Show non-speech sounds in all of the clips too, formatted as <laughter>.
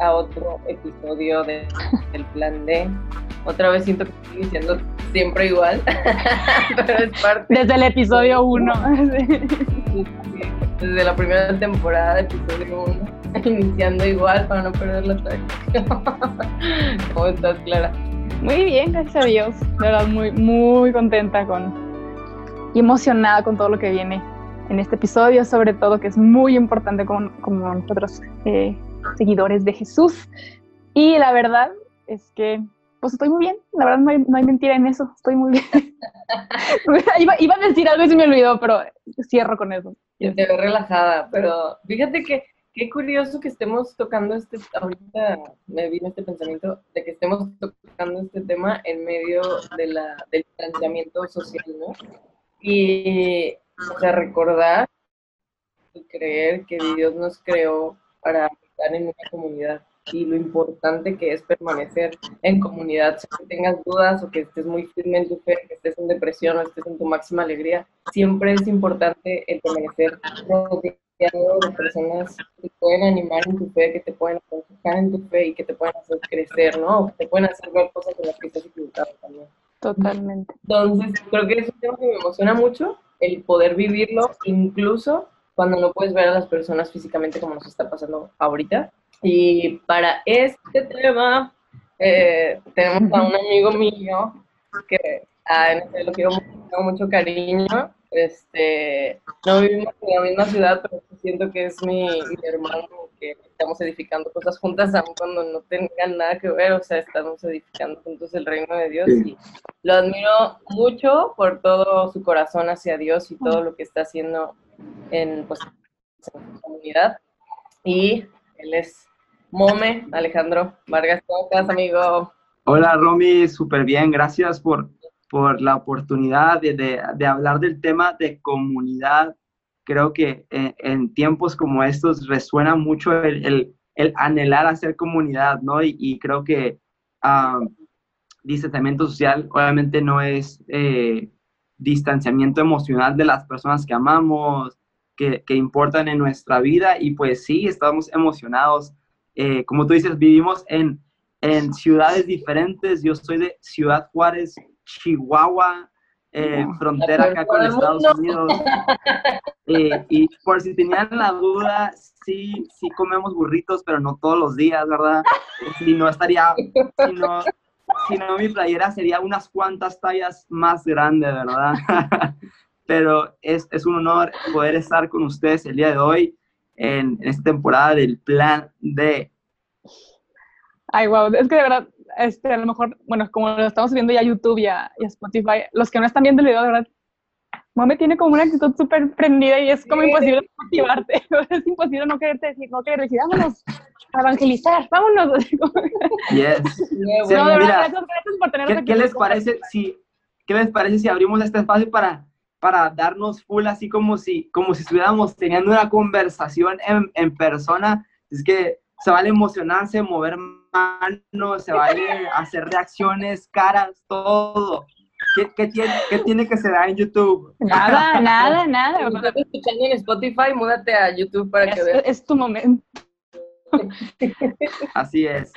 a otro episodio de, del Plan D. Otra vez siento que estoy diciendo siempre igual, <laughs> pero es parte. Desde el episodio 1. Desde la primera temporada de episodio 1, iniciando igual para no perder la tradición. <laughs> ¿Cómo estás, Clara? Muy bien, gracias a Dios. De verdad, muy, muy contenta con y emocionada con todo lo que viene en este episodio, sobre todo que es muy importante como, como nosotros, eh, seguidores de Jesús. Y la verdad es que pues estoy muy bien, la verdad no hay, no hay mentira en eso, estoy muy bien. <laughs> iba, iba, a decir algo y se me olvidó, pero cierro con eso. Te veo relajada, pero fíjate que qué curioso que estemos tocando este, ahorita me vino este pensamiento de que estemos tocando este tema en medio de la, del planteamiento social, ¿no? Y, o sea, recordar y creer que Dios nos creó para estar en una comunidad y lo importante que es permanecer en comunidad, si tengas dudas o que estés muy firme en tu fe, que estés en depresión o estés en tu máxima alegría, siempre es importante el permanecer rodeado de personas que te pueden animar en tu fe, que te pueden aconsejar en tu fe y que te pueden hacer crecer, ¿no? O que te pueden hacer ver cosas en las que estás equivocado también. Totalmente. Entonces, creo que es un tema que me emociona mucho, el poder vivirlo, incluso cuando no puedes ver a las personas físicamente como nos está pasando ahorita. Y para este tema, eh, tenemos a un amigo mío que a lo quiero mucho, tengo mucho cariño. Este, no vivimos en la misma ciudad, pero siento que es mi, mi hermano que estamos edificando cosas juntas, aun cuando no tengan nada que ver, o sea, estamos edificando juntos el reino de Dios y lo admiro mucho por todo su corazón hacia Dios y todo lo que está haciendo en, pues, comunidad. Y él es Mome, Alejandro Vargas, ¿cómo estás, amigo? Hola, Romy, súper bien, gracias por, por la oportunidad de, de, hablar del tema de comunidad. Creo que en, en tiempos como estos resuena mucho el, el, el, anhelar hacer comunidad, ¿no? Y, y creo que um, distanciamiento social obviamente no es eh, distanciamiento emocional de las personas que amamos, que, que, importan en nuestra vida y pues sí, estamos emocionados eh, como tú dices, vivimos en, en, ciudades diferentes. Yo soy de Ciudad Juárez, Chihuahua, eh, frontera acá con Estados Unidos. Eh, y por si tenían la duda, sí, sí comemos burritos, pero no todos los días, ¿verdad? Si no estaría, si no, si no mi playera sería unas cuantas tallas más grande, ¿verdad? <laughs> pero es, es un honor poder estar con ustedes el día de hoy en, esta temporada del plan D. Ay, wow, es que de verdad, este, a lo mejor, bueno, como lo estamos viendo ya a YouTube y a, y a Spotify, los que no están viendo el video, de verdad, Mame tiene como una actitud súper prendida y es como imposible motivarte. <laughs> es imposible no quererte decir, no querer decir, vámonos a evangelizar, vámonos. <laughs> Yes. No, de verdad, gracias, gracias por tenernos ¿qué, aquí. ¿Qué les parece si, qué les parece si abrimos este espacio para para darnos full así como si, como si estuviéramos teniendo una conversación en, en persona. Es que se vale emocionarse, mover manos, se vale <laughs> hacer reacciones, caras, todo. ¿Qué, qué, tiene, ¿Qué, tiene, que ser en YouTube? Nada, nada, nada. Si estás escuchando en Spotify, múdate a YouTube para que veas. Es tu momento. <laughs> Así es.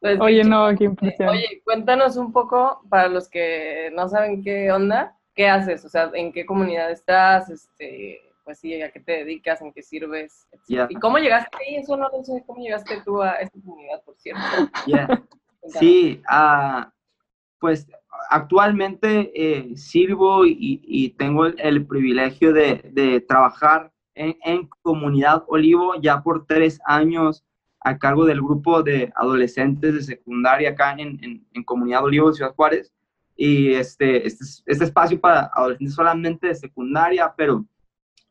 Pues, oye, no, qué impresión. Oye, cuéntanos un poco, para los que no saben qué onda, ¿qué haces? O sea, ¿en qué comunidad estás? Este, pues sí, ¿a qué te dedicas? ¿En qué sirves? ¿Y cómo llegaste ahí? Eso no lo sé. ¿Cómo llegaste tú a esta comunidad, por cierto? <laughs> Sí, uh, pues actualmente eh, sirvo y, y, tengo el, el privilegio de, de trabajar en, en, Comunidad Olivo ya por tres años a cargo del grupo de adolescentes de secundaria acá en, en, en Comunidad Olivo Ciudad Juárez y este, este, este, espacio para adolescentes solamente de secundaria, pero,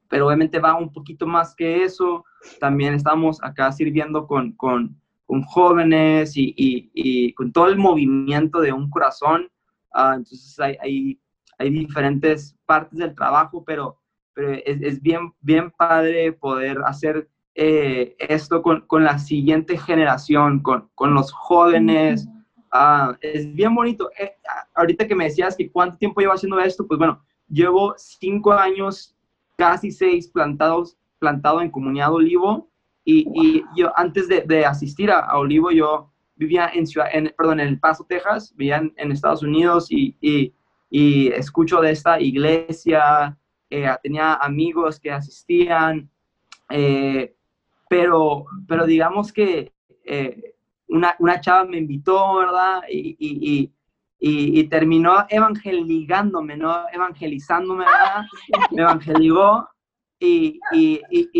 pero obviamente va un poquito más que eso. También estamos acá sirviendo con, con, con jóvenes y, y, y, con todo el movimiento de un corazón. Uh, entonces hay, hay, hay diferentes partes del trabajo, pero, pero es, es bien, bien padre poder hacer eh, esto con, con, la siguiente generación, con, con los jóvenes. Ah, es bien bonito. Eh, ahorita que me decías que cuánto tiempo llevo haciendo esto, pues bueno, llevo cinco años, casi seis plantados, plantado en Comunidad Olivo. Y, y yo antes de, de asistir a, a, Olivo, yo vivía en, ciudad, en, perdón, en El Paso, Texas, vivía en, en Estados Unidos y, y, y, escucho de esta iglesia, eh, tenía amigos que asistían, eh, pero, pero digamos que eh, una, una, chava me invitó, ¿verdad? Y, y, y, terminó evangelizándome, ¿no? Evangelizándome, ¿verdad? Me evangelizó y,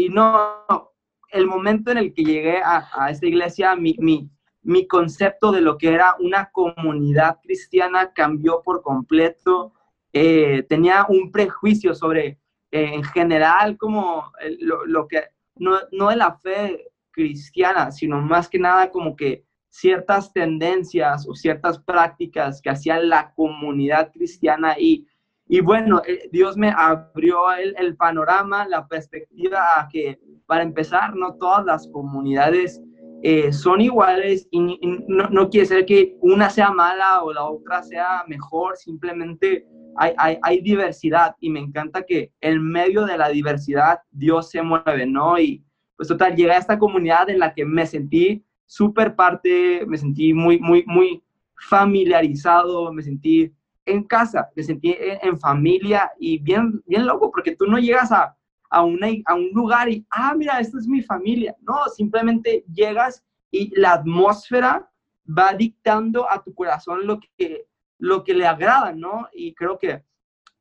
no, el momento en el que llegué a, a esta iglesia, mi, mi, mi concepto de lo que era una comunidad cristiana cambió por completo. Eh, tenía un prejuicio sobre, eh, en general, como lo, lo que no, no de la fe cristiana, sino más que nada como que ciertas tendencias o ciertas prácticas que hacía la comunidad cristiana y, y bueno, eh, Dios me abrió el, el, panorama, la perspectiva a que, para empezar, no todas las comunidades eh, son iguales y, y no, no, quiere decir que una sea mala o la otra sea mejor, simplemente hay, hay, hay, diversidad y me encanta que en medio de la diversidad Dios se mueve, ¿no? Y pues total, llegué a esta comunidad en la que me sentí súper parte, me sentí muy, muy, muy familiarizado, me sentí en casa, me sentí en, familia y bien, bien loco, porque tú no llegas a, a, una, a un lugar y, ah, mira, esta es mi familia. No, simplemente llegas y la atmósfera va dictando a tu corazón lo que, lo que le agrada, ¿no? Y creo que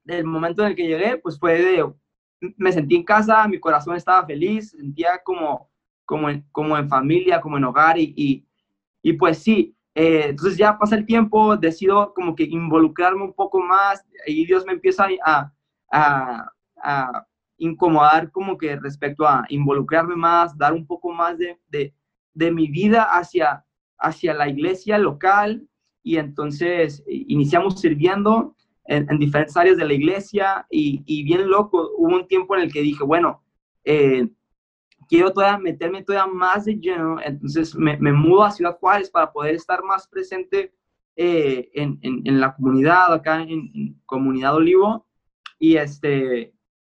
el momento en el que llegué, pues fue de, me sentí en casa, mi corazón estaba feliz, sentía como, como, en, como en familia, como en hogar y, y, pues sí, eh, entonces ya pasa el tiempo, decido como que involucrarme un poco más y Dios me empieza a, a, a incomodar como que respecto a involucrarme más, dar un poco más de, de, de mi vida hacia, hacia la iglesia local, y entonces iniciamos sirviendo en, en, diferentes áreas de la iglesia y, y, bien loco, hubo un tiempo en el que dije, bueno, eh, quiero todavía meterme todavía más de lleno, entonces me, me mudo a Ciudad Juárez para poder estar más presente eh, en, en, en, la comunidad, acá en, Comunidad Olivo, y, este,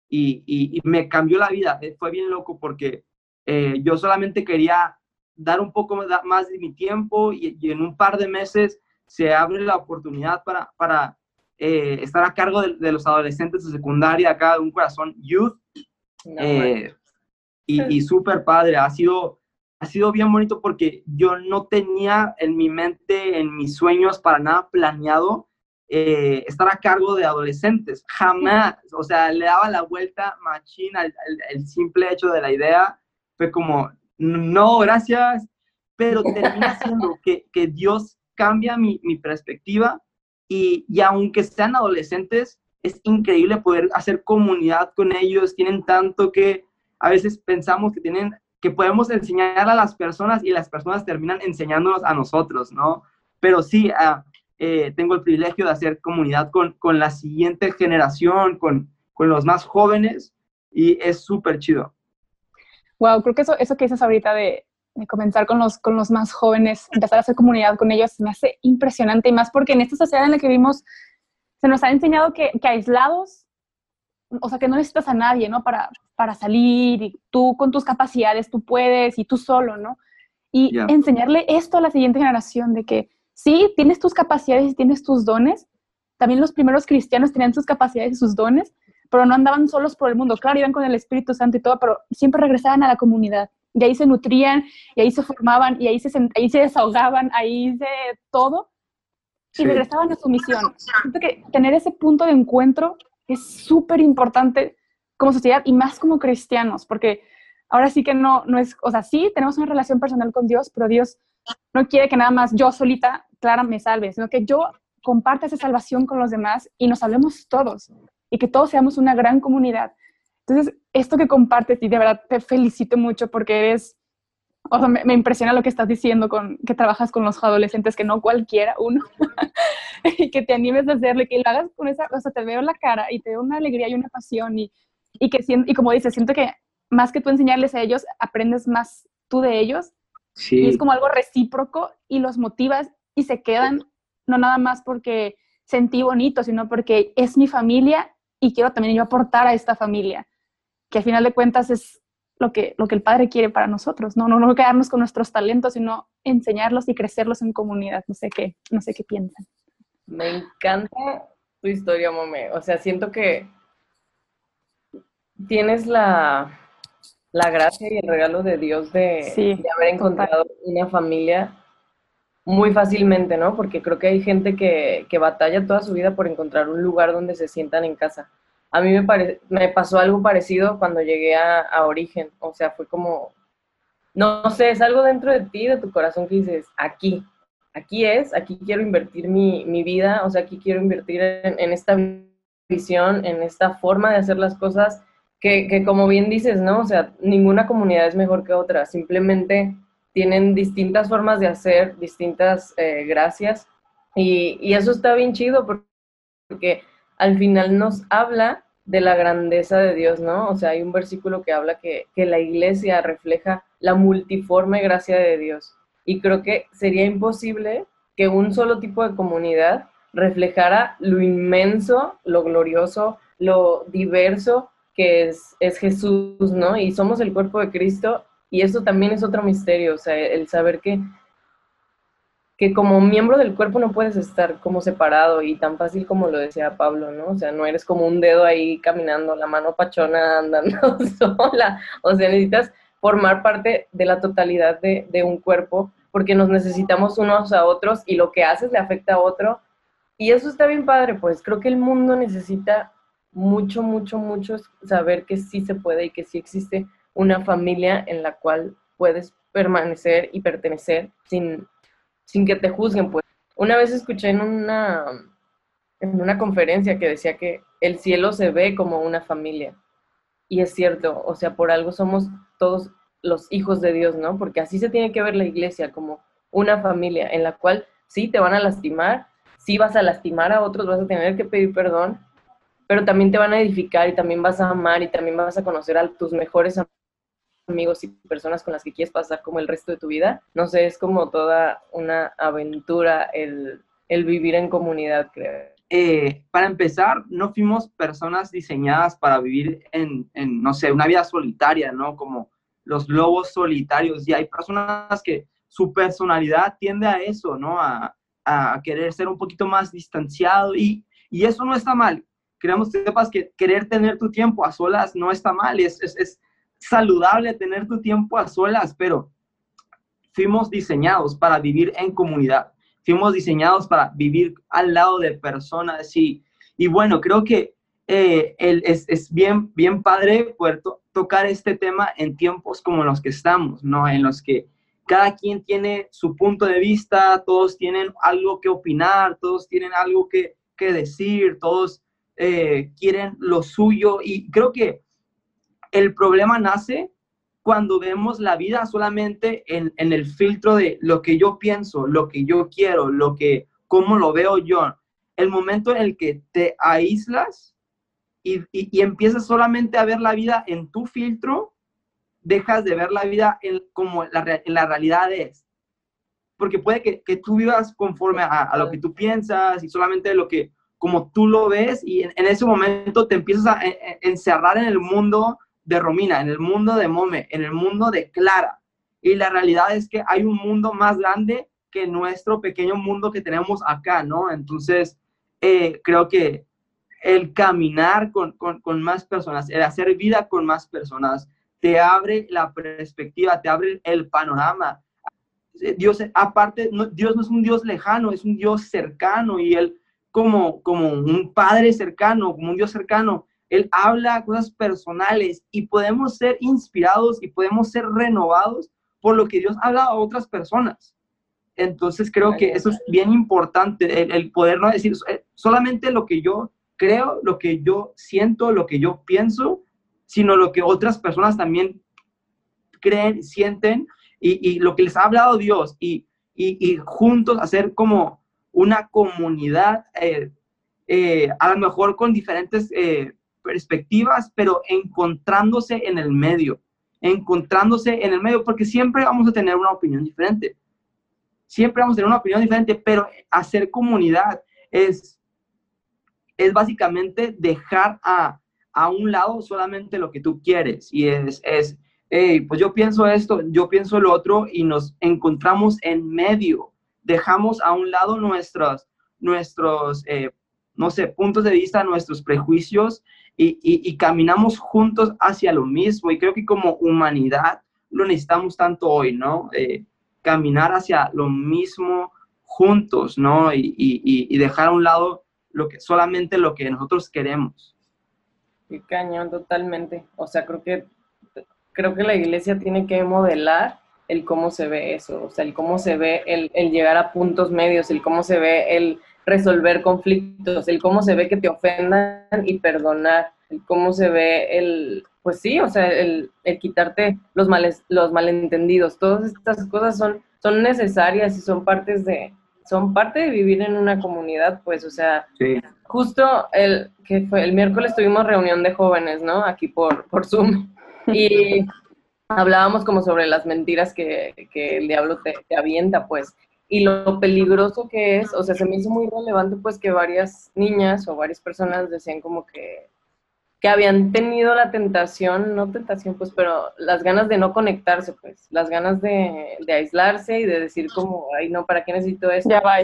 y, y, y, me cambió la vida, eh, fue bien loco porque eh, yo solamente quería dar un poco más de mi tiempo y, y en un par de meses se abre la oportunidad para, para eh, estar a cargo de, de, los adolescentes de secundaria acá de un corazón youth. No, eh, y, y súper padre, ha sido, ha sido bien bonito porque yo no tenía en mi mente, en mis sueños, para nada planeado eh, estar a cargo de adolescentes. Jamás, o sea, le daba la vuelta machina al, el simple hecho de la idea. Fue como, no, gracias, pero termina siendo <laughs> que, que Dios cambia mi, mi perspectiva y, y, aunque sean adolescentes, es increíble poder hacer comunidad con ellos, tienen tanto que a veces pensamos que tienen que podemos enseñar a las personas y las personas terminan enseñándonos a nosotros, ¿no? Pero sí, uh, eh, tengo el privilegio de hacer comunidad con, con la siguiente generación, con, con los más jóvenes y es súper chido. Wow, creo que eso, eso que dices ahorita de, de comenzar con los, con los más jóvenes, empezar a hacer comunidad con ellos, me hace impresionante y más porque en esta sociedad en la que vivimos se nos ha enseñado que, que aislados, o sea, que no necesitas a nadie, ¿no? Para, para salir y tú con tus capacidades, tú puedes y tú solo, ¿no? Y yeah. enseñarle esto a la siguiente generación de que sí, tienes tus capacidades y tienes tus dones. También los primeros cristianos tenían sus capacidades y sus dones, pero no andaban solos por el mundo. Claro, iban con el Espíritu Santo y todo, pero siempre regresaban a la comunidad y ahí se nutrían, y ahí se formaban, y ahí se, ahí se desahogaban, ahí se todo, y sí. regresaban a su misión. Siento que tener ese punto de encuentro es súper importante como sociedad y más como cristianos, porque ahora sí que no, no es, o sea, sí tenemos una relación personal con Dios, pero Dios no quiere que nada más yo solita, Clara, me salve, sino que yo comparta esa salvación con los demás y nos salvemos todos y que todos seamos una gran comunidad. Entonces, esto que compartes y de verdad te felicito mucho porque eres o sea, me, impresiona lo que estás diciendo con que trabajas con los adolescentes, que no cualquiera, uno, <laughs> y que te animes a hacerlo y que lo hagas con esa, o sea, te veo la cara y te veo una alegría y una pasión y, y que, y como dices, siento que más que tú enseñarles a ellos, aprendes más tú de ellos. Sí. Y es como algo recíproco y los motivas y se quedan, no nada más porque sentí bonito, sino porque es mi familia y quiero también yo aportar a esta familia, que al final de cuentas es lo que, lo que el Padre quiere para nosotros, ¿no? No, no quedarnos con nuestros talentos, sino enseñarlos y crecerlos en comunidad. No sé qué, no sé qué piensan. Me encanta tu historia, Mome. O sea, siento que tienes la, la gracia y el regalo de Dios de, de haber encontrado una familia muy fácilmente, ¿no? Porque creo que hay gente que, que, batalla toda su vida por encontrar un lugar donde se sientan en casa. A mí me, me pasó algo parecido cuando llegué a, a, Origen, o sea, fue como, no, sé, es algo dentro de ti, de tu corazón que dices, aquí, aquí es, aquí quiero invertir mi, mi vida, o sea, aquí quiero invertir en, en, esta visión, en esta forma de hacer las cosas, que, que como bien dices, ¿no? O sea, ninguna comunidad es mejor que otra, simplemente tienen distintas formas de hacer, distintas eh, gracias, y, y, eso está bien chido porque al final nos habla de la grandeza de Dios, ¿no? O sea, hay un versículo que habla que, que la iglesia refleja la multiforme gracia de Dios. Y creo que sería imposible que un solo tipo de comunidad reflejara lo inmenso, lo glorioso, lo diverso que es, es Jesús, ¿no? Y somos el cuerpo de Cristo y eso también es otro misterio, o sea, el saber que, que como miembro del cuerpo no puedes estar como separado y tan fácil como lo decía Pablo, ¿no? O sea, no eres como un dedo ahí caminando, la mano pachona andando <laughs> sola, o sea, necesitas formar parte de la totalidad de, de un cuerpo porque nos necesitamos unos a otros y lo que haces le afecta a otro. Y eso está bien padre, pues creo que el mundo necesita mucho, mucho, mucho saber que sí se puede y que sí existe una familia en la cual puedes permanecer y pertenecer sin, sin que te juzguen. Pues. Una vez escuché en una, en una conferencia que decía que el cielo se ve como una familia. Y es cierto, o sea, por algo somos todos los hijos de Dios, ¿no? Porque así se tiene que ver la iglesia, como una familia en la cual sí te van a lastimar, sí vas a lastimar a otros, vas a tener que pedir perdón, pero también te van a edificar y también vas a amar y también vas a conocer a tus mejores amigos y personas con las que quieres pasar como el resto de tu vida. No sé, es como toda una aventura el, el vivir en comunidad, creo. Eh, para empezar, no fuimos personas diseñadas para vivir en, en, no sé, una vida solitaria, ¿no? Como los lobos solitarios. Y hay personas que su personalidad tiende a eso, ¿no? A, a querer ser un poquito más distanciado y, y eso no está mal. Queremos que sepas que querer tener tu tiempo a solas no está mal, es, es, es saludable tener tu tiempo a solas, pero fuimos diseñados para vivir en comunidad, fuimos diseñados para vivir al lado de personas y, y bueno, creo que eh, es, es, bien, bien padre poder tocar este tema en tiempos como los que estamos, ¿no? En los que cada quien tiene su punto de vista, todos tienen algo que opinar, todos tienen algo que, que decir, todos eh, quieren lo suyo. Y creo que el problema nace cuando vemos la vida solamente en, el filtro de lo que yo pienso, lo que yo quiero, lo que, cómo lo veo yo. El momento en el que te aíslas y, empiezas solamente a ver la vida en tu filtro, dejas de ver la vida en, como la, en la realidad es. Porque puede que, tú vivas conforme a, lo que tú piensas y solamente lo que, como tú lo ves, y en, ese momento te empiezas a encerrar en el mundo de Romina, en el mundo de Mome, en el mundo de Clara. Y la realidad es que hay un mundo más grande que nuestro pequeño mundo que tenemos acá, ¿no? Entonces, eh, creo que el caminar con, con, más personas, el hacer vida con más personas, te abre la perspectiva, te abre el panorama. Dios, aparte, Dios no es un Dios lejano, es un Dios cercano y Él como, como un Padre cercano, como un Dios cercano, él habla cosas personales y podemos ser inspirados y podemos ser renovados por lo que Dios habla a otras personas. Entonces creo que eso es bien importante, el, poder no decir eh, solamente lo que yo creo, lo que yo siento, lo que yo pienso, sino lo que otras personas también creen, sienten. y, lo que les ha hablado Dios y, y juntos hacer como una comunidad, eh, eh, a lo mejor con diferentes eh, perspectivas, pero encontrándose en el medio, encontrándose en el medio, porque siempre vamos a tener una opinión diferente. Siempre vamos a tener una opinión diferente, pero hacer comunidad es, es básicamente dejar a, a un lado solamente lo que tú quieres. Y es, es hey, pues yo pienso esto, yo pienso lo otro y nos encontramos en medio. Dejamos a un lado nuestros, nuestros eh, no sé, puntos de vista, nuestros prejuicios y, y, caminamos juntos hacia lo mismo. Y creo que como humanidad lo necesitamos tanto hoy, ¿no? Eh, caminar hacia lo mismo juntos, ¿no? Y, y, dejar a un lado lo que, solamente lo que nosotros queremos. Qué cañón, totalmente. O sea, creo que, creo que la iglesia tiene que modelar el cómo se ve eso, o sea, el cómo se ve el, el llegar a puntos medios, el cómo se ve el resolver conflictos, el cómo se ve que te ofendan y perdonar, el cómo se ve el, pues sí, o sea, el, el quitarte los, males, los malentendidos, todas estas cosas son, son necesarias y son partes de, son parte de vivir en una comunidad, pues, o sea, justo el que fue el miércoles tuvimos reunión de jóvenes, ¿no? Aquí por, por Zoom. Y <laughs> hablábamos como sobre las mentiras que, que el diablo te, te, avienta, pues y lo peligroso que es, o sea, se me hizo muy relevante pues que varias niñas o varias personas decían como que, que habían tenido la tentación, no tentación pues, pero las ganas de no conectarse pues, las ganas de, de aislarse y de decir como, ay no, ¿para qué necesito esto? Ya va.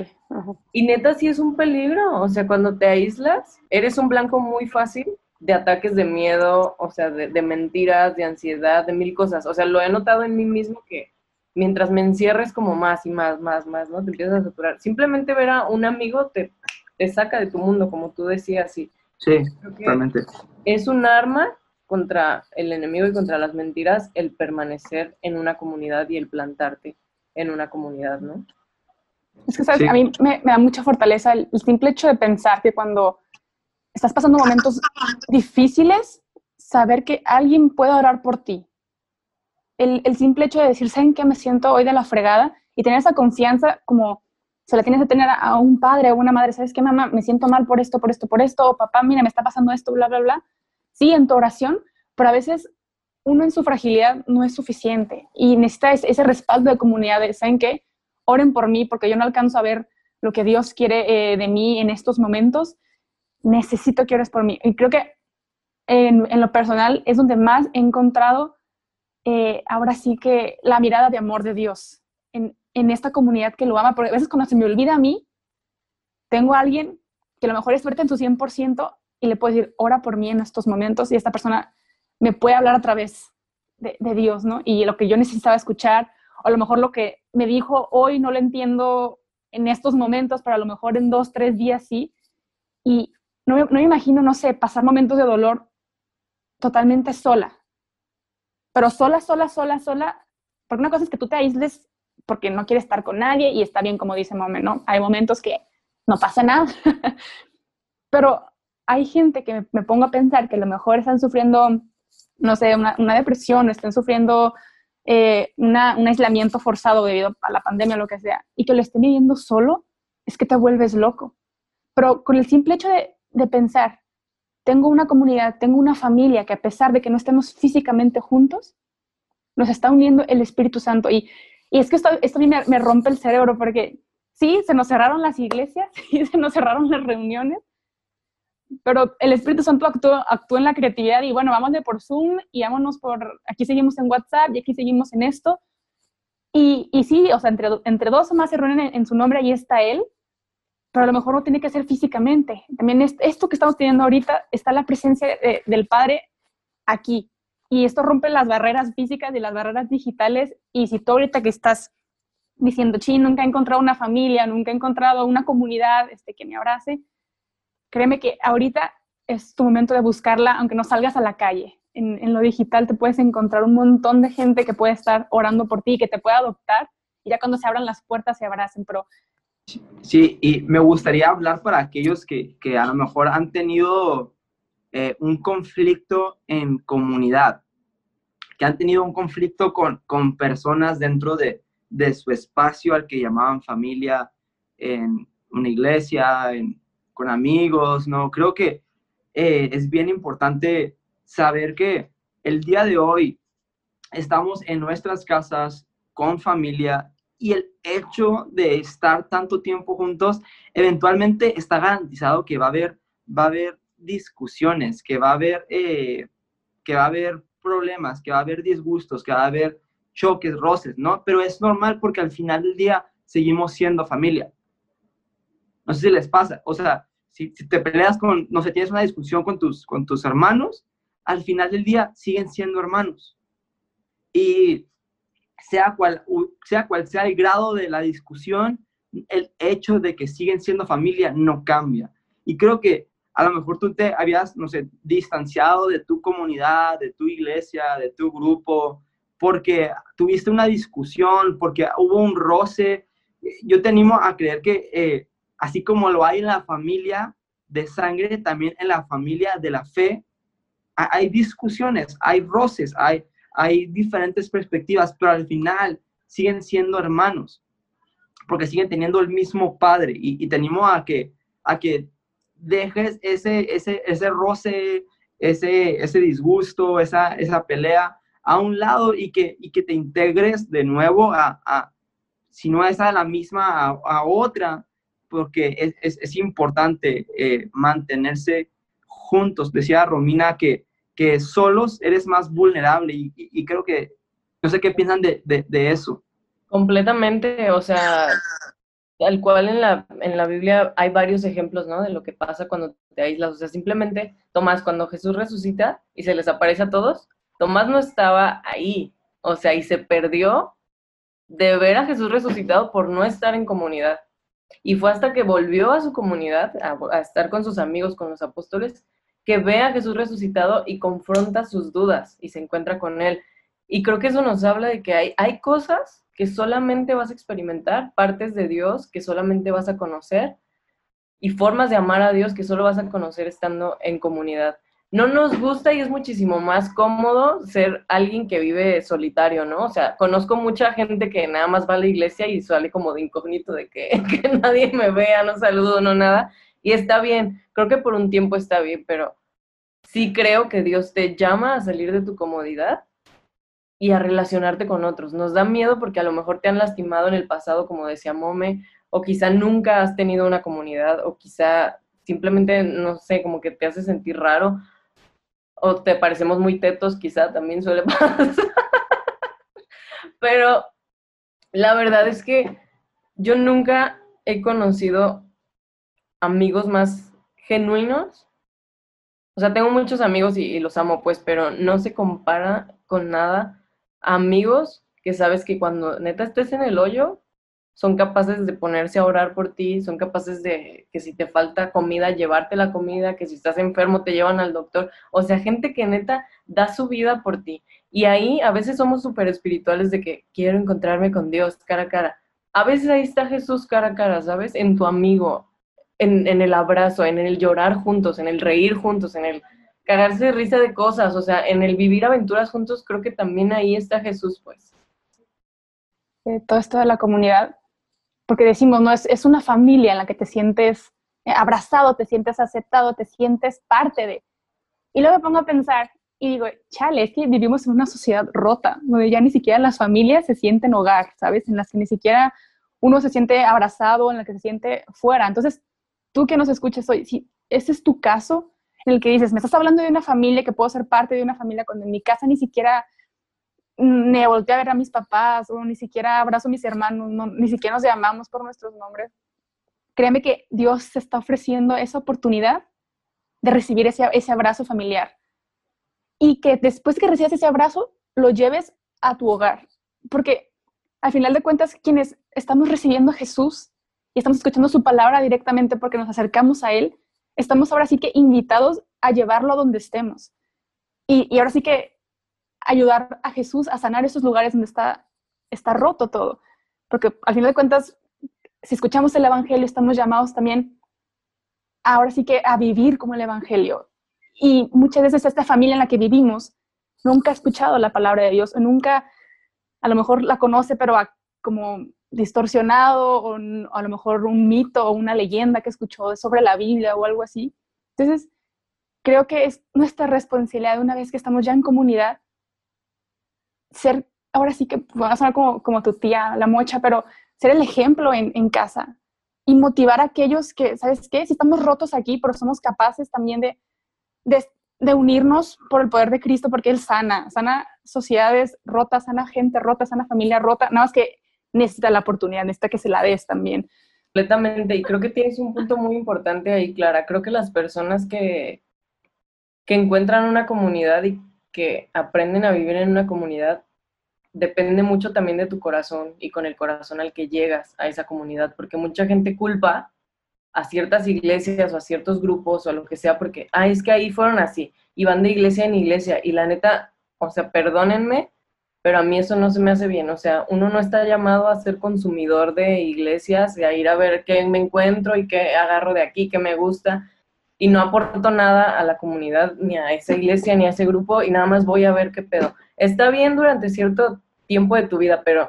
Y neta sí es un peligro, o sea, cuando te aíslas, eres un blanco muy fácil de ataques de miedo, o sea, de, de mentiras, de ansiedad, de mil cosas. O sea, lo he notado en mí mismo que mientras me encierres como más y más, más, más, ¿no? Te empiezas a saturar. Simplemente ver a un amigo te, te saca de tu mundo, como tú decías. Y sí, totalmente. Es un arma contra el enemigo y contra las mentiras el permanecer en una comunidad y el plantarte en una comunidad, ¿no? Es que, ¿sabes? A mí me, me, da mucha fortaleza el, el simple hecho de pensar que cuando estás pasando momentos difíciles, saber que alguien puede orar por ti, el, simple hecho de decir, ¿saben qué me siento hoy de la fregada? Y tener esa confianza como se la tienes que tener a, un padre o una madre, ¿sabes qué, mamá? Me siento mal por esto, por esto, por esto, o papá, mira, me está pasando esto, bla, bla, bla. Sí, en tu oración, pero a veces uno en su fragilidad no es suficiente y necesita ese, respaldo de comunidad, ¿saben qué? Oren por mí porque yo no alcanzo a ver lo que Dios quiere eh, de mí en estos momentos. Necesito que ores por mí. Y creo que en, en lo personal es donde más he encontrado eh, ahora sí que la mirada de amor de Dios en, esta comunidad que lo ama, porque a veces cuando se me olvida a mí, tengo a alguien que a lo mejor es fuerte en su 100% y le puedo decir, ora por mí en estos momentos y esta persona me puede hablar a través de, de Dios, ¿no? Y lo que yo necesitaba escuchar, o a lo mejor lo que me dijo hoy no lo entiendo en estos momentos, pero a lo mejor en dos, tres días sí. Y no, no me imagino, no sé, pasar momentos de dolor totalmente sola, pero sola, sola, sola, sola, porque una cosa es que tú te aísles porque no quieres estar con nadie y está bien como dice Mome, ¿no? Hay momentos que no pasa nada, <laughs> pero hay gente que me, pongo a pensar que a lo mejor están sufriendo, no sé, una, una depresión, están sufriendo eh, un aislamiento forzado debido a la pandemia o lo que sea, y que lo estén viviendo solo, es que te vuelves loco. Pero con el simple hecho de, de pensar, tengo una comunidad, tengo una familia que a pesar de que no estemos físicamente juntos, nos está uniendo el Espíritu Santo. Y, y es que esto, esto a mí me, rompe el cerebro porque sí, se nos cerraron las iglesias, <laughs> sí, se nos cerraron las reuniones, pero el Espíritu Santo actuó, actuó en la creatividad y bueno, vamos de por Zoom y vámonos por, aquí seguimos en WhatsApp y aquí seguimos en esto. Y, y sí, o sea, entre, entre dos o más se reúnen en, en su nombre, ahí está Él, pero a lo mejor no tiene que ser físicamente. También esto que estamos teniendo ahorita está la presencia del Padre aquí. Y esto rompe las barreras físicas y las barreras digitales. Y si tú ahorita que estás diciendo, sí, nunca he encontrado una familia, nunca he encontrado una comunidad este, que me abrace, créeme que ahorita es tu momento de buscarla, aunque no salgas a la calle. En, en, lo digital te puedes encontrar un montón de gente que puede estar orando por ti, que te puede adoptar, y ya cuando se abran las puertas se abracen, pero Sí, y me gustaría hablar para aquellos que, que a lo mejor han tenido eh, un conflicto en comunidad, que han tenido un conflicto con, con personas dentro de, de su espacio al que llamaban familia en una iglesia, con amigos, ¿no? Creo que eh, es bien importante saber que el día de hoy estamos en nuestras casas con familia y el hecho de estar tanto tiempo juntos, eventualmente está garantizado que va a haber, va a haber discusiones, que va a haber, eh, que va a haber problemas, que va a haber disgustos, que va a haber choques, roces, ¿no? Pero es normal porque al final del día seguimos siendo familia. No sé si les pasa, o sea, si, te peleas con, no sé, tienes una discusión con tus, con tus hermanos, al final del día siguen siendo hermanos. Y sea cual, sea el grado de la discusión, el hecho de que siguen siendo familia no cambia. Y creo que a lo mejor tú te habías, no sé, distanciado de tu comunidad, de tu iglesia, de tu grupo, porque tuviste una discusión, porque hubo un roce. Yo te animo a creer que eh, así como lo hay en la familia de sangre, también en la familia de la fe, hay discusiones, hay roces, hay, hay diferentes perspectivas, pero al final siguen siendo hermanos, porque siguen teniendo el mismo padre. Y, animo a que, a que dejes ese, ese, ese roce, ese, ese disgusto, esa, esa pelea a un lado y que, y que te integres de nuevo a, a si no es a la misma, a, otra, porque es, es, es importante eh, mantenerse juntos. Decía Romina que, que solos eres más vulnerable y, creo que, no sé qué piensan de, de, de, eso. Completamente, o sea, tal cual en la, en la Biblia hay varios ejemplos, ¿no? De lo que pasa cuando te aíslas, o sea, simplemente, Tomás, cuando Jesús resucita y se les aparece a todos, Tomás no estaba ahí, o sea, y se perdió de ver a Jesús resucitado por no estar en comunidad. Y fue hasta que volvió a su comunidad, a, estar con sus amigos, con los apóstoles, que ve a Jesús resucitado y confronta sus dudas y se encuentra con él. Y creo que eso nos habla de que hay, hay cosas que solamente vas a experimentar, partes de Dios que solamente vas a conocer y formas de amar a Dios que solo vas a conocer estando en comunidad no nos gusta y es muchísimo más cómodo ser alguien que vive solitario, ¿no? O sea, conozco mucha gente que nada más va a la iglesia y sale como de incógnito de que, <laughs> nadie me vea, no saludo, no nada. Y está bien, creo que por un tiempo está bien, pero sí creo que Dios te llama a salir de tu comodidad y a relacionarte con otros. Nos da miedo porque a lo mejor te han lastimado en el pasado, como decía Mome, o quizá nunca has tenido una comunidad, o quizá simplemente, no sé, como que te hace sentir raro, o te parecemos muy tetos, quizá también suele <laughs> pasar. Pero la verdad es que yo nunca he conocido amigos más genuinos. O sea, tengo muchos amigos y, los amo, pues, pero no se compara con nada amigos que sabes que cuando neta estés en el hoyo, son capaces de ponerse a orar por ti, son capaces de que si te falta comida, llevarte la comida, que si estás enfermo te llevan al doctor. O sea, gente que neta da su vida por ti. Y ahí a veces somos súper espirituales de que quiero encontrarme con Dios cara a cara. A veces ahí está Jesús cara a cara, ¿sabes? En tu amigo, en, en el abrazo, en el llorar juntos, en el reír juntos, en el cagarse de risa de cosas, o sea, en el vivir aventuras juntos, creo que también ahí está Jesús, pues. Eh, todo esto de la comunidad porque decimos, no, es, es una familia en la que te sientes eh, abrazado, te sientes aceptado, te sientes parte de. Y luego me pongo a pensar y digo, chale, es que vivimos en una sociedad rota, donde ya ni siquiera las familias se sienten hogar, ¿sabes? En las que ni siquiera uno se siente abrazado, en la que se siente fuera. Entonces, tú que nos escuches hoy, si ese es tu caso, en el que dices, me estás hablando de una familia, que puedo ser parte de una familia, cuando en mi casa ni siquiera me volteé a ver a mis papás o ni siquiera abrazo a mis hermanos, ni siquiera nos llamamos por nuestros nombres. Créeme que Dios se está ofreciendo esa oportunidad de recibir ese, ese abrazo familiar y que después que recibas ese abrazo lo lleves a tu hogar. Porque al final de cuentas, quienes estamos recibiendo a Jesús y estamos escuchando su palabra directamente porque nos acercamos a Él, estamos ahora sí que invitados a llevarlo a donde estemos. Y, ahora sí que ayudar a Jesús a sanar esos lugares donde está, está roto todo. Porque al final de cuentas, si escuchamos el Evangelio, estamos llamados también ahora sí que a vivir como el Evangelio. Y muchas veces esta familia en la que vivimos nunca ha escuchado la palabra de Dios, nunca a lo mejor la conoce, pero como distorsionado, o, a lo mejor un mito o una leyenda que escuchó sobre la Biblia o algo así. Entonces, creo que es nuestra responsabilidad una vez que estamos ya en comunidad, ser, ahora sí que va a sonar como, como tu tía, la mocha, pero ser el ejemplo en, en casa y motivar a aquellos que, ¿sabes qué? Si estamos rotos aquí, pero somos capaces también de, de, de unirnos por el poder de Cristo, porque Él sana, sana sociedades rotas, sana gente rota, sana familia rota, nada más que necesita la oportunidad, necesita que se la des también. Completamente, y creo que tienes un punto muy importante ahí, Clara. Creo que las personas que, que encuentran una comunidad y que aprenden a vivir en una comunidad, depende mucho también de tu corazón y con el corazón al que llegas a esa comunidad, porque mucha gente culpa a ciertas iglesias o a ciertos grupos o a lo que sea, porque, ah, es que ahí fueron así, y van de iglesia en iglesia, y la neta, o sea, perdónenme, pero a mí eso no se me hace bien, o sea, uno no está llamado a ser consumidor de iglesias y a ir a ver qué me encuentro y qué agarro de aquí, qué me gusta, y no aporto nada a la comunidad, ni a esa iglesia, ni a ese grupo, y nada más voy a ver qué pedo. Está bien durante cierto tiempo de tu vida, pero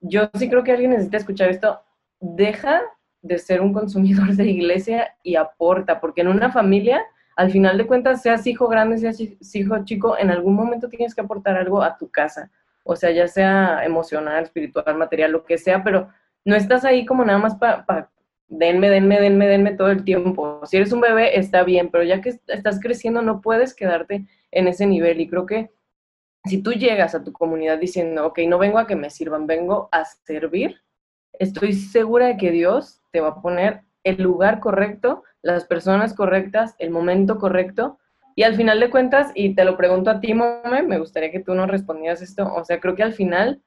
yo sí creo que alguien necesita escuchar esto. Deja de ser un consumidor de iglesia y aporta, porque en una familia, al final de cuentas, seas hijo grande, seas hijo chico, en algún momento tienes que aportar algo a tu casa, o sea, ya sea emocional, espiritual, material, lo que sea, pero no estás ahí como nada más para denme, denme, denme, denme todo el tiempo. Si eres un bebé, está bien, pero ya que estás creciendo, no puedes quedarte en ese nivel. Y creo que si tú llegas a tu comunidad diciendo, ok, no vengo a que me sirvan, vengo a servir, estoy segura de que Dios te va a poner el lugar correcto, las personas correctas, el momento correcto. Y al final de cuentas, y te lo pregunto a ti, Mome, me gustaría que tú nos respondieras esto, o sea, creo que al final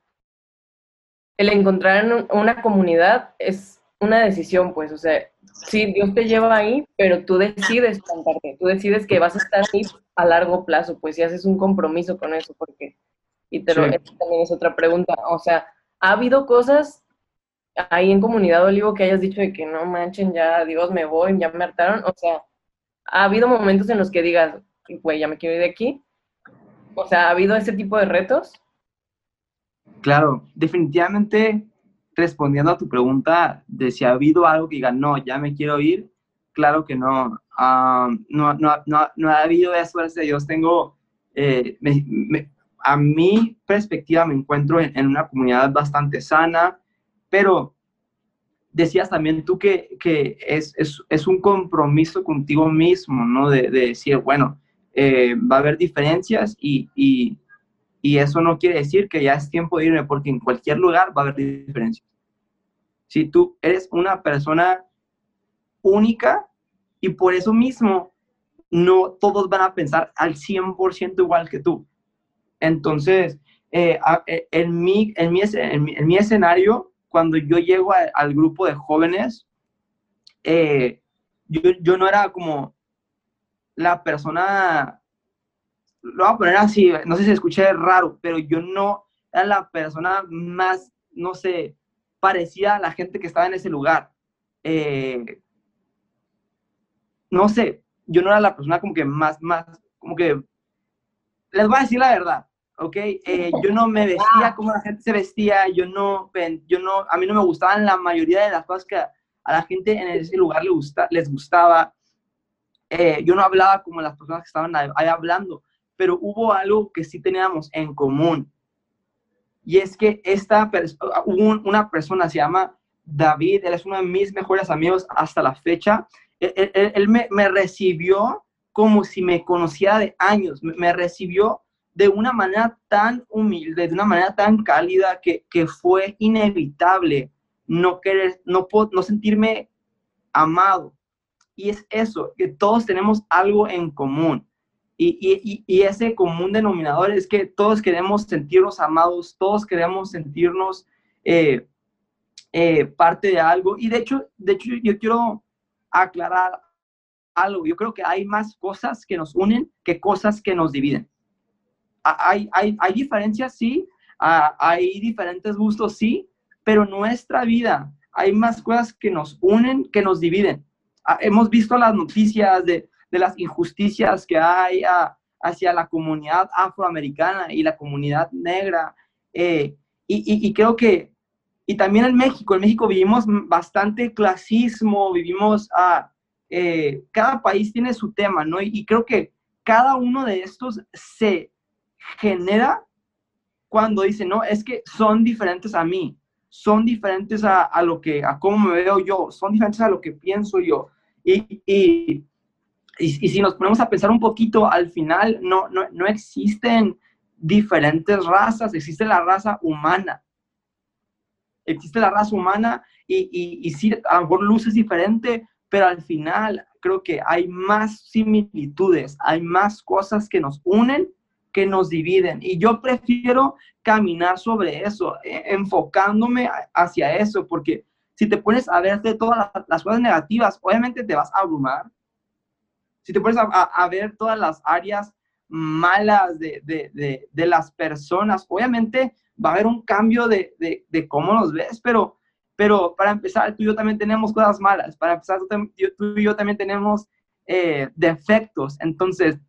el encontrar una comunidad es una decisión, pues, o sea, sí, Dios te lleva ahí, pero tú decides plantarte, tú decides que vas a estar ahí a largo plazo, pues, si haces un compromiso con eso, porque, y te lo, también es otra pregunta, o sea, ¿ha habido cosas ahí en Comunidad Olivo que hayas dicho de que no manchen, ya, Dios, me voy, ya me hartaron, o sea, ¿ha habido momentos en los que digas, güey, ya me quiero ir de aquí? O sea, ¿ha habido ese tipo de retos? Claro, definitivamente respondiendo a tu pregunta de si ha habido algo que diga, no, ya me quiero ir, claro que no. no, no, no, no, ha habido eso, gracias a Dios. Tengo, eh, a mi perspectiva me encuentro en, una comunidad bastante sana, pero decías también tú que, que es, es, es, un compromiso contigo mismo, ¿no? De, de decir, bueno, eh, va a haber diferencias y, y, y eso no quiere decir que ya es tiempo de irme, porque en cualquier lugar va a haber diferencias. Si tú eres una persona única y por eso mismo no todos van a pensar al 100% igual que tú. Entonces, eh, eh, en, mi, en, mi, en, mi, escenario, cuando yo llego al grupo de jóvenes, eh, yo, no era como la persona lo voy a poner así, no sé si escuché raro, pero yo no era la persona más, no sé, parecida a la gente que estaba en ese lugar. Eh, no sé, yo no era la persona como que más, más, como que, les voy a decir la verdad, ¿ok? Eh, yo no me vestía como la gente se vestía, yo no, yo no, a mí no me gustaban la mayoría de las cosas que a la gente en ese lugar le gusta, les gustaba. Eh, yo no hablaba como las personas que estaban ahí hablando pero hubo algo que sí teníamos en común. Y es que esta una persona se llama David, él es uno de mis mejores amigos hasta la fecha. Él, me, recibió como si me conocía de años, me, recibió de una manera tan humilde, de una manera tan cálida que, que fue inevitable no querer, no, no sentirme amado. Y es eso, que todos tenemos algo en común. Y, ese común denominador es que todos queremos sentirnos amados, todos queremos sentirnos eh, eh, parte de algo. Y de hecho, de hecho, yo quiero aclarar algo. Yo creo que hay más cosas que nos unen que cosas que nos dividen. Hay, hay, hay diferencias, sí, hay diferentes gustos, sí, pero nuestra vida hay más cosas que nos unen que nos dividen. Hemos visto las noticias de de las injusticias que hay hacia la comunidad afroamericana y la comunidad negra. Eh, y, y, creo que, y también en México, en México vivimos bastante clasismo, vivimos a, eh, cada país tiene su tema, ¿no? Y, creo que cada uno de estos se genera cuando dice, no, es que son diferentes a mí, son diferentes a, lo que, a cómo me veo yo, son diferentes a lo que pienso yo. Y, y, y, si nos ponemos a pensar un poquito, al final no, no, no existen diferentes razas, existe la raza humana. Existe la raza humana y, y, y sí, a lo mejor luz es diferente, pero al final creo que hay más similitudes, hay más cosas que nos unen que nos dividen. Y yo prefiero caminar sobre eso, eh, enfocándome hacia eso, porque si te pones a ver de todas las, cosas negativas, obviamente te vas a abrumar. Si te pones a, ver todas las áreas malas de, de, de, las personas, obviamente va a haber un cambio de, cómo nos ves, pero pero para empezar, tú y yo también tenemos cosas malas. Para empezar, tú, y yo también tenemos eh, defectos. Entonces,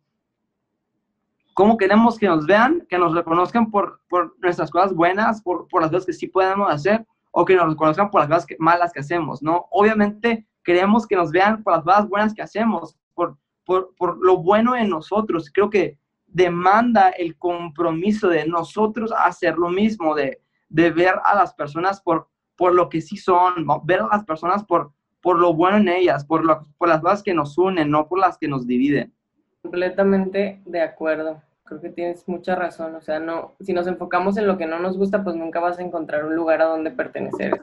¿cómo queremos que nos vean? Que nos reconozcan por, por nuestras cosas buenas, por, por, las cosas que sí podemos hacer, o que nos reconozcan por las cosas malas que hacemos, ¿no? Obviamente, queremos que nos vean por las cosas buenas que hacemos, por, por, por lo bueno en nosotros. Creo que demanda el compromiso de nosotros hacer lo mismo, de, de ver a las personas por, por lo que sí son, ver a las personas por, por lo bueno en ellas, por, lo, por las cosas que nos unen, no por las que nos dividen. Completamente de acuerdo. Creo que tienes mucha razón. O sea, no, si nos enfocamos en lo que no nos gusta, pues nunca vas a encontrar un lugar a donde pertenecer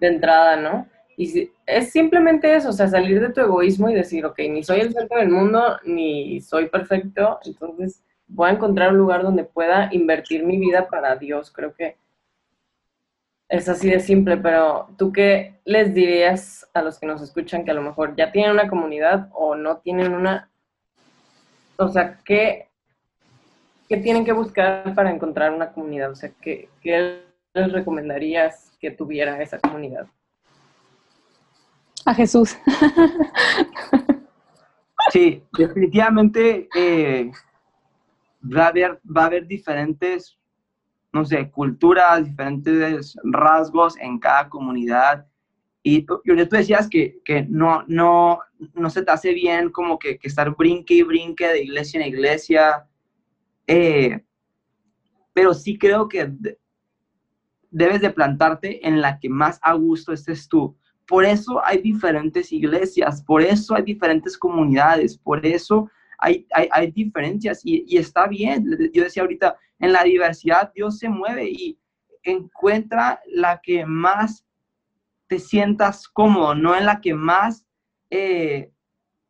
de entrada, ¿no? Y si, es simplemente eso, o sea, salir de tu egoísmo y decir, ok, ni soy el centro del mundo, ni soy perfecto, entonces voy a encontrar un lugar donde pueda invertir mi vida para Dios. Creo que es así de simple, pero ¿tú qué les dirías a los que nos escuchan que a lo mejor ya tienen una comunidad o no tienen una? O sea, ¿qué, qué tienen que buscar para encontrar una comunidad? O sea, ¿qué, qué les recomendarías que tuviera esa comunidad? A Jesús. Sí, definitivamente eh, va, a haber, va a haber diferentes no sé, culturas, diferentes rasgos en cada comunidad. Y tú, tú decías que, que, no, no, no se te hace bien como que, que estar brinque y brinque de iglesia en iglesia. Eh, pero sí creo que debes de plantarte en la que más a gusto estés tú. Por eso hay diferentes iglesias, por eso hay diferentes comunidades, por eso hay, hay, hay diferencias y, y, está bien. Yo decía ahorita, en la diversidad Dios se mueve y encuentra la que más te sientas cómodo, no en la que más eh,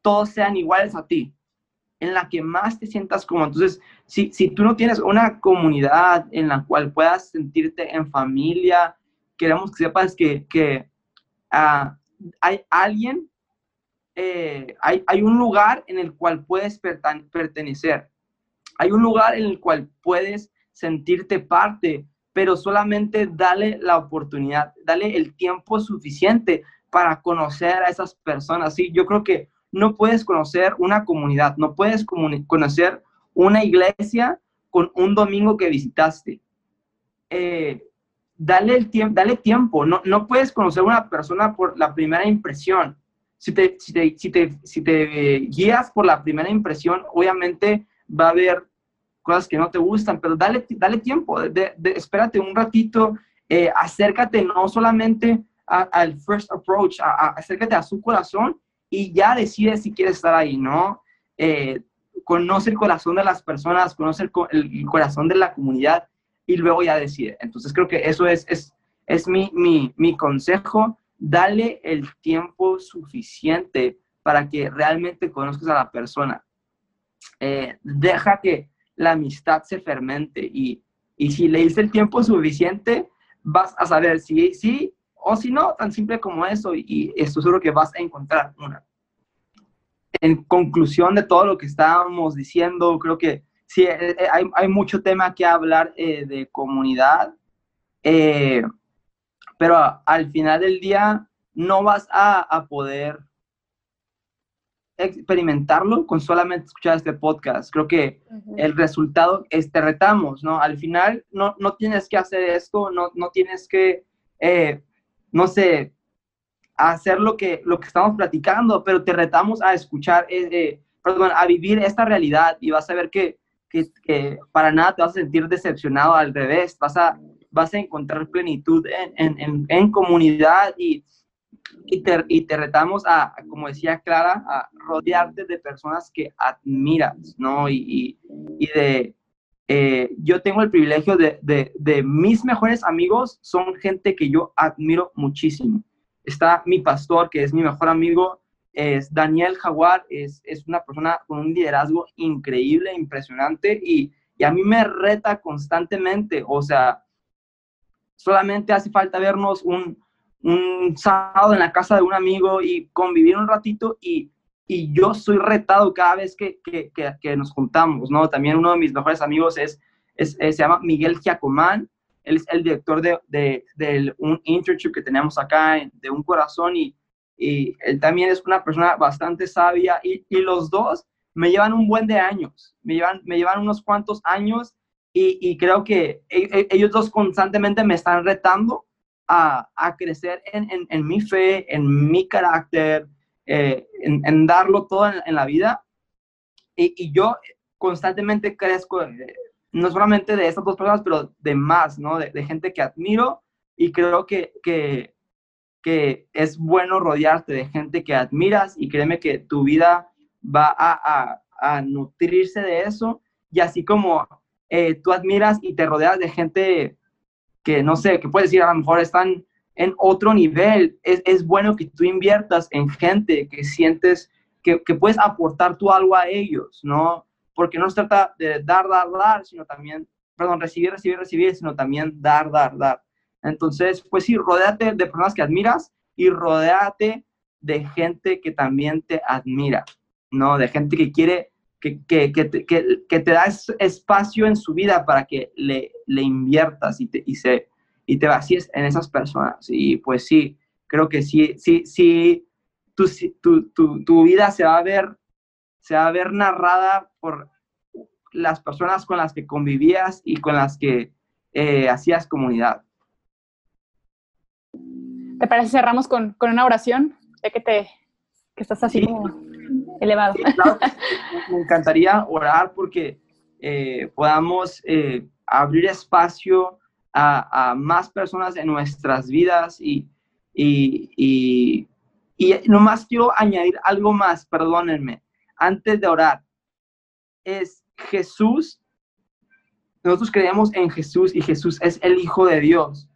todos sean iguales a ti, en la que más te sientas cómodo. Entonces, si, si tú no tienes una comunidad en la cual puedas sentirte en familia, queremos que sepas que, que uh, hay alguien, eh, hay, hay, un lugar en el cual puedes pertenecer. Hay un lugar en el cual puedes sentirte parte, pero solamente dale la oportunidad, dale el tiempo suficiente para conocer a esas personas. Sí, yo creo que no puedes conocer una comunidad, no puedes conocer una iglesia con un domingo que visitaste. Eh, dale, el tiempo, dale tiempo, no, no puedes conocer una persona por la primera impresión. Si te, si te, si te, si te guías por la primera impresión, obviamente va a haber cosas que no te gustan, pero dale, dale tiempo, espérate un ratito, eh, acércate no solamente al first approach, acércate a su corazón y ya decide si quieres estar ahí, ¿no? Eh, conoce el corazón de las personas, conoce el, corazón de la comunidad y luego ya decide. Entonces creo que eso es, es, es mi, mi, mi consejo, dale el tiempo suficiente para que realmente conozcas a la persona. Eh, deja que la amistad se fermente y, y si le diste el tiempo suficiente, vas a saber si sí o si no, tan simple como eso y, estoy seguro que vas a encontrar una. En conclusión de todo lo que estábamos diciendo, creo que sí, eh, eh, hay, hay mucho tema que hablar eh, de comunidad, pero al final del día no vas a, a poder experimentarlo con solamente escuchar este podcast. Creo que el resultado es te retamos, ¿no? Al final no, no tienes que hacer esto, no, no tienes que, eh, no sé, hacer lo que, lo que estamos platicando, pero te retamos a escuchar, eh, eh, perdón, a vivir esta realidad y vas a ver que, que, que, para nada te vas a sentir decepcionado, al revés, vas a, vas a encontrar plenitud en, en, en comunidad y y te, y te retamos a, como decía Clara, a rodearte de personas que admiras, ¿no? Y, y, de, eh, yo tengo el privilegio de, de, de, mis mejores amigos, son gente que yo admiro muchísimo. Está mi pastor, que es mi mejor amigo, es Daniel Jaguar, es, es una persona con un liderazgo increíble, impresionante, y, y a mí me reta constantemente, o sea, solamente hace falta vernos un, un sábado en la casa de un amigo y convivir un ratito y, y yo soy retado cada vez que, que, que, nos juntamos, ¿no? También uno de mis mejores amigos es, es, se llama Miguel Giacomán, él es el director de, de, de, un internship que tenemos acá, de Un Corazón, y, y él también es una persona bastante sabia, y, y, los dos me llevan un buen de años, me llevan, me llevan unos cuantos años, y, y creo que e, e, ellos dos constantemente me están retando a, a crecer en, en, mi fe, en mi carácter, eh, en, darlo todo en, la vida. Y, y, yo constantemente crezco, eh, no solamente de estas dos personas, pero de más, ¿no? De, de gente que admiro y creo que, que, que, es bueno rodearte de gente que admiras y créeme que tu vida va a, a, a nutrirse de eso. Y así como eh, tú admiras y te rodeas de gente que no sé, que puedes decir, a lo mejor están en otro nivel. Es, es bueno que tú inviertas en gente que sientes que, que, puedes aportar tú algo a ellos, ¿no? Porque no se trata de dar, dar, dar, sino también, perdón, recibir, recibir, recibir, sino también dar, dar, dar. Entonces, pues sí, rodéate de personas que admiras y rodéate de gente que también te admira, ¿no? De gente que quiere, que, que, que, te, que te da espacio en su vida para que le, le inviertas y te, y, se, y te vacíes en esas personas. Y pues sí, creo que sí, sí, sí, tu, tu, tu, tu vida se va a ver, se va a ver narrada por las personas con las que convivías y con las que eh, hacías comunidad. ¿Te parece cerramos con, con una oración? Ya que te que estás así como elevado. <laughs> me encantaría orar porque eh, podamos eh, abrir espacio a, a, más personas en nuestras vidas y, y, y, y nomás quiero añadir algo más, perdónenme, antes de orar. Es Jesús, nosotros creemos en Jesús y Jesús es el Hijo de Dios,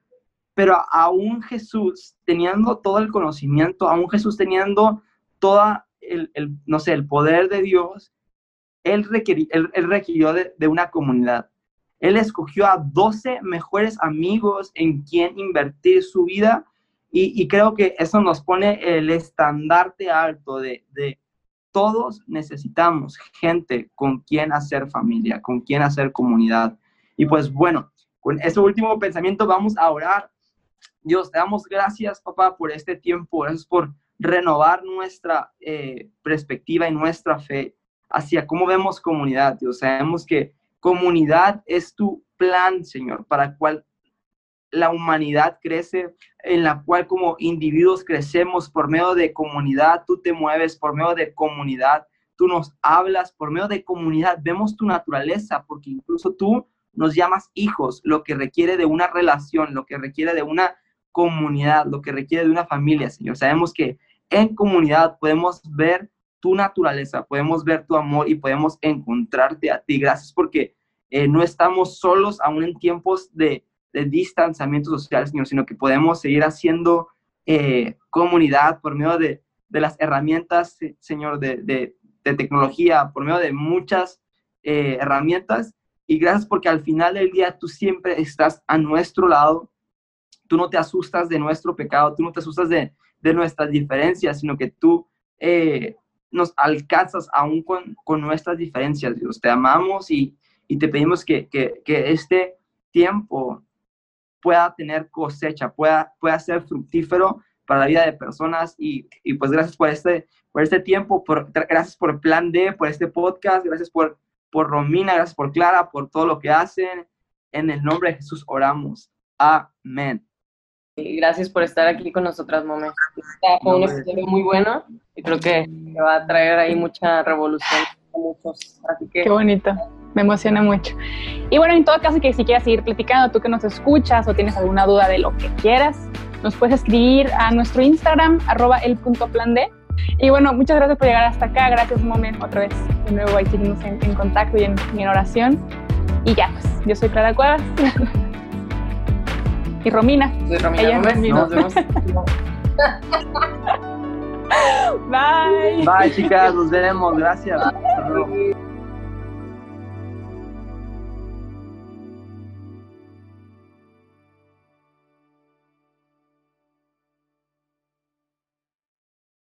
pero aún Jesús teniendo todo el conocimiento, aún Jesús teniendo toda el, el no sé, el poder de Dios, él, requirió, él, él requirió de, de una comunidad. Él escogió a 12 mejores amigos en quien invertir su vida y, y creo que eso nos pone el estandarte alto de, de, todos necesitamos gente con quien hacer familia, con quien hacer comunidad. Y pues bueno, con ese último pensamiento vamos a orar. Dios, te damos gracias, papá, por este tiempo, gracias por renovar nuestra eh, perspectiva y nuestra fe hacia cómo vemos comunidad. Dios, sabemos que Comunidad es tu plan, Señor, para cual la humanidad crece, en la cual como individuos crecemos por medio de comunidad, tú te mueves por medio de comunidad, tú nos hablas por medio de comunidad, vemos tu naturaleza, porque incluso tú nos llamas hijos, lo que requiere de una relación, lo que requiere de una comunidad, lo que requiere de una familia, Señor. Sabemos que en comunidad podemos ver tu naturaleza, podemos ver tu amor y podemos encontrarte a ti. Gracias porque eh, no estamos solos aún en tiempos de, distanciamiento social, Señor, sino que podemos seguir haciendo eh, comunidad por medio de, las herramientas, Señor, de, tecnología, por medio de muchas eh, herramientas. Y gracias porque al final del día tú siempre estás a nuestro lado. Tú no te asustas de nuestro pecado, tú no te asustas de, de nuestras diferencias, sino que tú eh, nos alcanzas aún con, nuestras diferencias, Dios. Te amamos y, y te pedimos que, que, que, este tiempo pueda tener cosecha, pueda, pueda ser fructífero para la vida de personas y, y pues gracias por este, por este tiempo, por, gracias por Plan D, por este podcast, gracias por, por Romina, gracias por Clara, por todo lo que hacen. En el nombre de Jesús oramos. Amén. Y gracias por estar aquí con nosotras, Mome. Está fue un episodio muy bueno y creo que va a traer ahí mucha revolución a muchos. Así que... Qué bonito me emociona mucho. Y bueno, en todo caso, que si quieres seguir platicando, tú que nos escuchas o tienes alguna duda de lo que quieras, nos puedes escribir a nuestro Instagram, arroba el punto plan D. Y bueno, muchas gracias por llegar hasta acá. Gracias, Momen, otra vez. De nuevo, ahí seguimos en, contacto y en, en, oración. Y ya, pues, yo soy Clara Cuevas. <laughs> y Romina. Soy Romina Ella Romina. Nos vemos. <laughs> Bye. Bye, chicas. Nos vemos. Gracias.